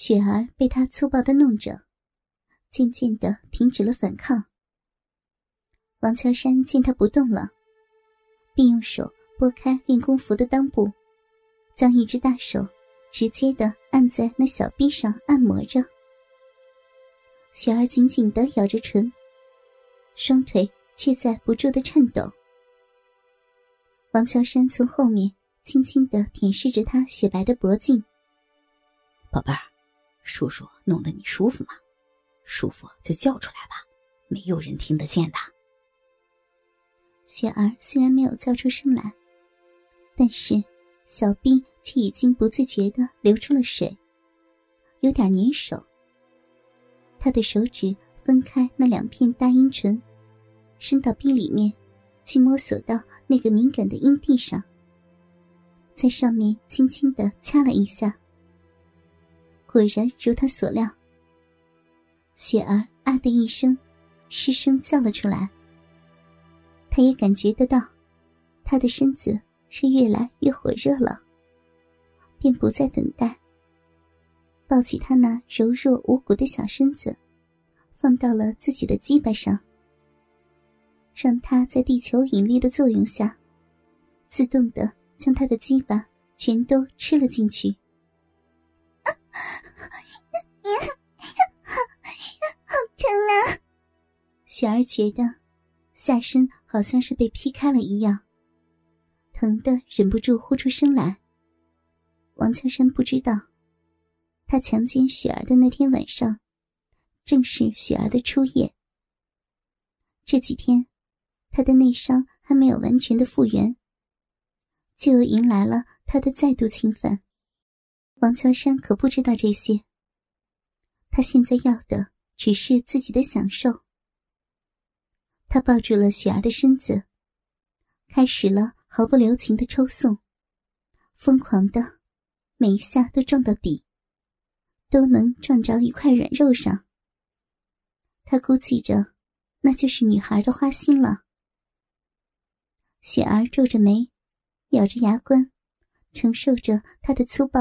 雪儿被他粗暴的弄着，渐渐的停止了反抗。王乔山见他不动了，便用手拨开练功服的裆部，将一只大手直接的按在那小臂上按摩着。雪儿紧紧的咬着唇，双腿却在不住的颤抖。王乔山从后面轻轻的舔舐着她雪白的脖颈，宝贝儿。叔叔弄得你舒服吗？舒服就叫出来吧，没有人听得见的。雪儿虽然没有叫出声来，但是小臂却已经不自觉的流出了水，有点粘手。他的手指分开那两片大阴唇，伸到臂里面，去摸索到那个敏感的阴蒂上，在上面轻轻的掐了一下。果然如他所料，雪儿啊的一声，失声叫了出来。他也感觉得到，他的身子是越来越火热了，便不再等待，抱起他那柔弱无骨的小身子，放到了自己的鸡巴上，让他在地球引力的作用下，自动的将他的鸡巴全都吃了进去。雪儿觉得下身好像是被劈开了一样，疼得忍不住呼出声来。王秋山不知道，他强奸雪儿的那天晚上，正是雪儿的初夜。这几天，他的内伤还没有完全的复原，就又迎来了他的再度侵犯。王乔山可不知道这些。他现在要的只是自己的享受。他抱住了雪儿的身子，开始了毫不留情的抽送，疯狂的，每一下都撞到底，都能撞着一块软肉上。他估计着，那就是女孩的花心了。雪儿皱着眉，咬着牙关，承受着他的粗暴。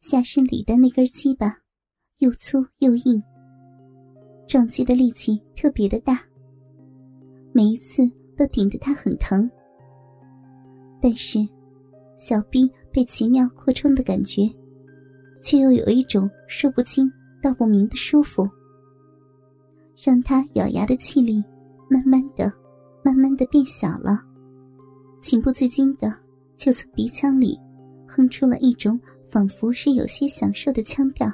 下身里的那根鸡巴，又粗又硬，撞击的力气特别的大，每一次都顶得他很疼。但是，小臂被奇妙扩充的感觉，却又有一种说不清道不明的舒服，让他咬牙的气力，慢慢的、慢慢的变小了，情不自禁的就从鼻腔里哼出了一种。仿佛是有些享受的腔调。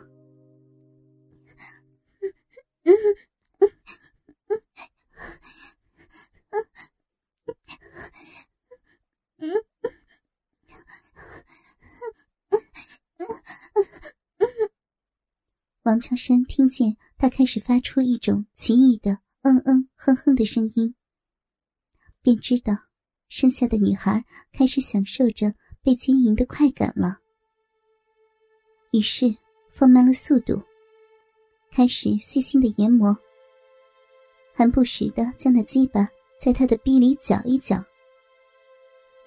王乔山听见他开始发出一种奇异的“嗯嗯哼哼”的声音，便知道剩下的女孩开始享受着被经营的快感了。于是放慢了速度，开始细心的研磨，还不时的将那鸡巴在他的逼里搅一搅。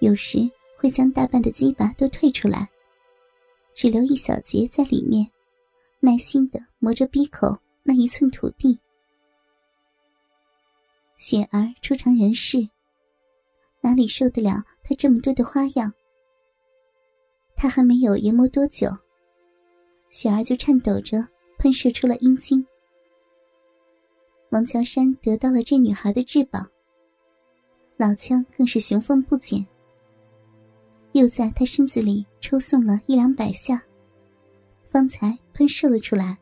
有时会将大半的鸡巴都退出来，只留一小节在里面，耐心的磨着鼻口那一寸土地。雪儿初尝人世，哪里受得了他这么多的花样？他还没有研磨多久。雪儿就颤抖着喷射出了阴茎。王乔山得到了这女孩的至宝，老枪更是雄风不减，又在她身子里抽送了一两百下，方才喷射了出来。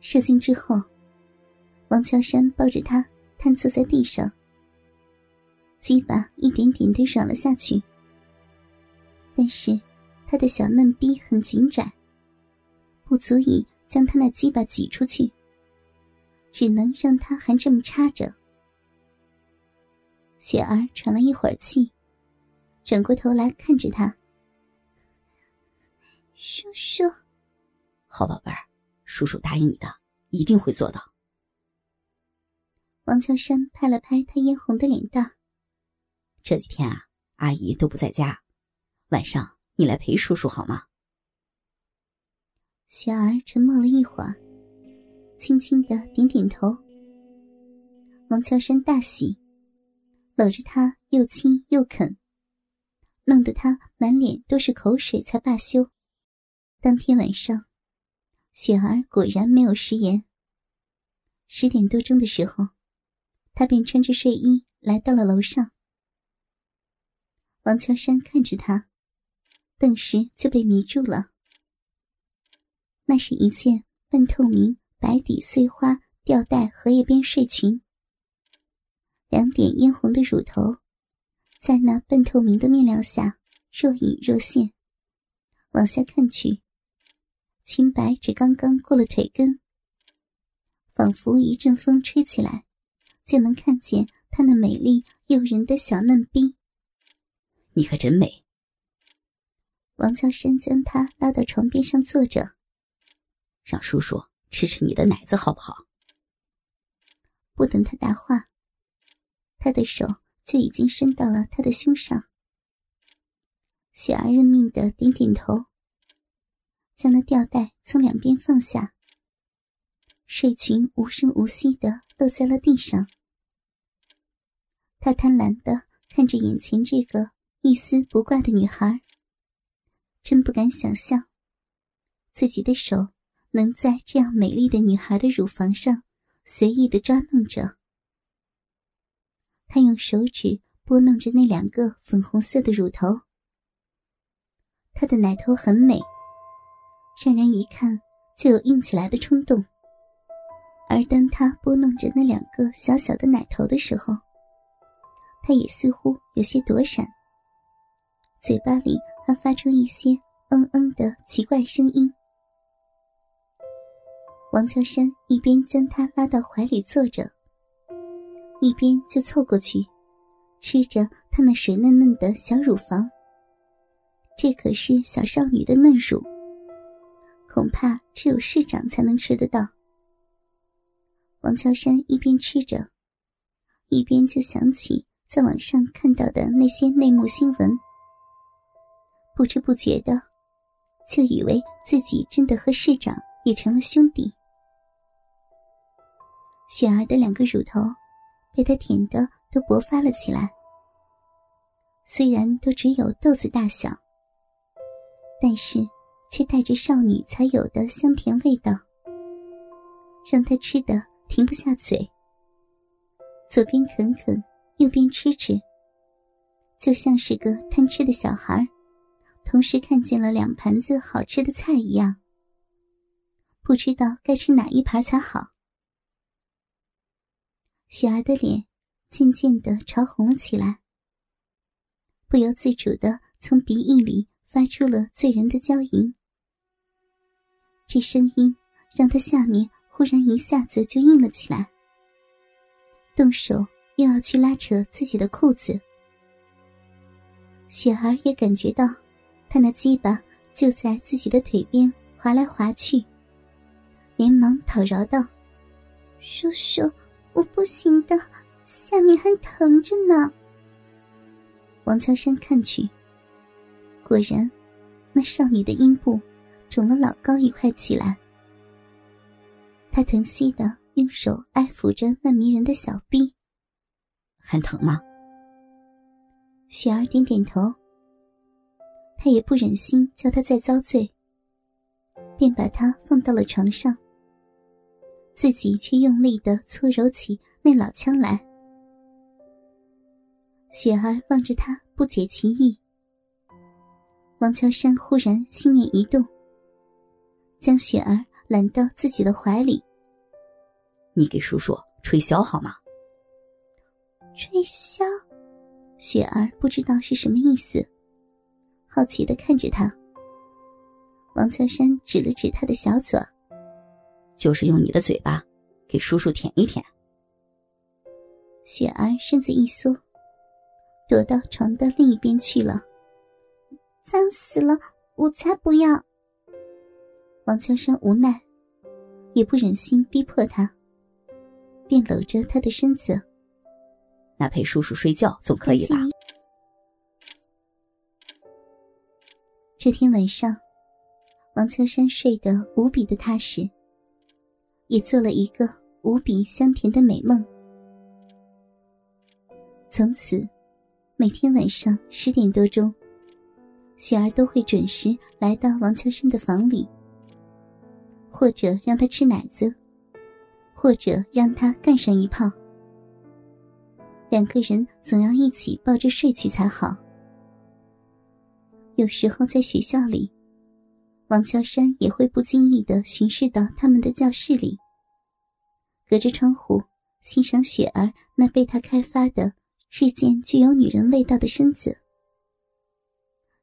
射精之后，王乔山抱着他瘫坐在地上，鸡巴一点点的软了下去，但是他的小嫩逼很紧窄。不足以将他那鸡巴挤出去，只能让他还这么插着。雪儿喘了一会儿气，转过头来看着他：“叔叔，好宝贝儿，叔叔答应你的，一定会做到。”王乔山拍了拍他嫣红的脸蛋：“这几天啊，阿姨都不在家，晚上你来陪叔叔好吗？”雪儿沉默了一会儿，轻轻的点点头。王乔山大喜，搂着她又亲又啃，弄得他满脸都是口水才罢休。当天晚上，雪儿果然没有食言。十点多钟的时候，他便穿着睡衣来到了楼上。王乔山看着他，顿时就被迷住了。那是一件半透明白底碎花吊带荷叶边睡裙，两点嫣红的乳头，在那半透明的面料下若隐若现。往下看去，裙摆只刚刚过了腿根，仿佛一阵风吹起来，就能看见她那美丽诱人的小嫩逼。你可真美。王乔山将她拉到床边上坐着。让叔叔吃吃你的奶子好不好？不等他答话，他的手就已经伸到了他的胸上。雪儿认命的点点头，将那吊带从两边放下，睡裙无声无息的落在了地上。他贪婪的看着眼前这个一丝不挂的女孩，真不敢想象自己的手。能在这样美丽的女孩的乳房上随意的抓弄着，他用手指拨弄着那两个粉红色的乳头。她的奶头很美，让人一看就有硬起来的冲动。而当他拨弄着那两个小小的奶头的时候，他也似乎有些躲闪，嘴巴里还发出一些“嗯嗯”的奇怪声音。王乔山一边将她拉到怀里坐着，一边就凑过去，吃着她那水嫩嫩的小乳房。这可是小少女的嫩乳，恐怕只有市长才能吃得到。王乔山一边吃着，一边就想起在网上看到的那些内幕新闻，不知不觉的，就以为自己真的和市长也成了兄弟。雪儿的两个乳头被他舔得都勃发了起来，虽然都只有豆子大小，但是却带着少女才有的香甜味道，让他吃的停不下嘴。左边啃啃，右边吃吃，就像是个贪吃的小孩，同时看见了两盘子好吃的菜一样，不知道该吃哪一盘才好。雪儿的脸渐渐的潮红了起来，不由自主的从鼻翼里发出了醉人的娇吟。这声音让他下面忽然一下子就硬了起来，动手又要去拉扯自己的裤子。雪儿也感觉到他那鸡巴就在自己的腿边滑来滑去，连忙讨饶道：“叔叔。”我不行的，下面还疼着呢。王乔山看去，果然，那少女的阴部肿了老高一块起来。他疼惜的用手爱抚着那迷人的小臂，还疼吗？雪儿点点头。他也不忍心叫他再遭罪，便把他放到了床上。自己却用力的搓揉起那老枪来。雪儿望着他，不解其意。王乔山忽然心念一动，将雪儿揽到自己的怀里。你给叔叔吹箫好吗？吹箫？雪儿不知道是什么意思，好奇的看着他。王乔山指了指他的小嘴。就是用你的嘴巴，给叔叔舔一舔。雪儿身子一缩，躲到床的另一边去了。脏死了，我才不要！王乔山无奈，也不忍心逼迫他，便搂着他的身子。那陪叔叔睡觉总可以吧？这天晚上，王秋山睡得无比的踏实，也做了一个无比香甜的美梦。从此，每天晚上十点多钟，雪儿都会准时来到王秋生的房里，或者让他吃奶子，或者让他干上一炮。两个人总要一起抱着睡去才好。有时候在学校里，王乔山也会不经意的巡视到他们的教室里，隔着窗户欣赏雪儿那被他开发的日渐具有女人味道的身子。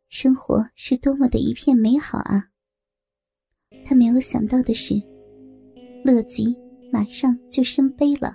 生活是多么的一片美好啊！他没有想到的是，乐极马上就生悲了。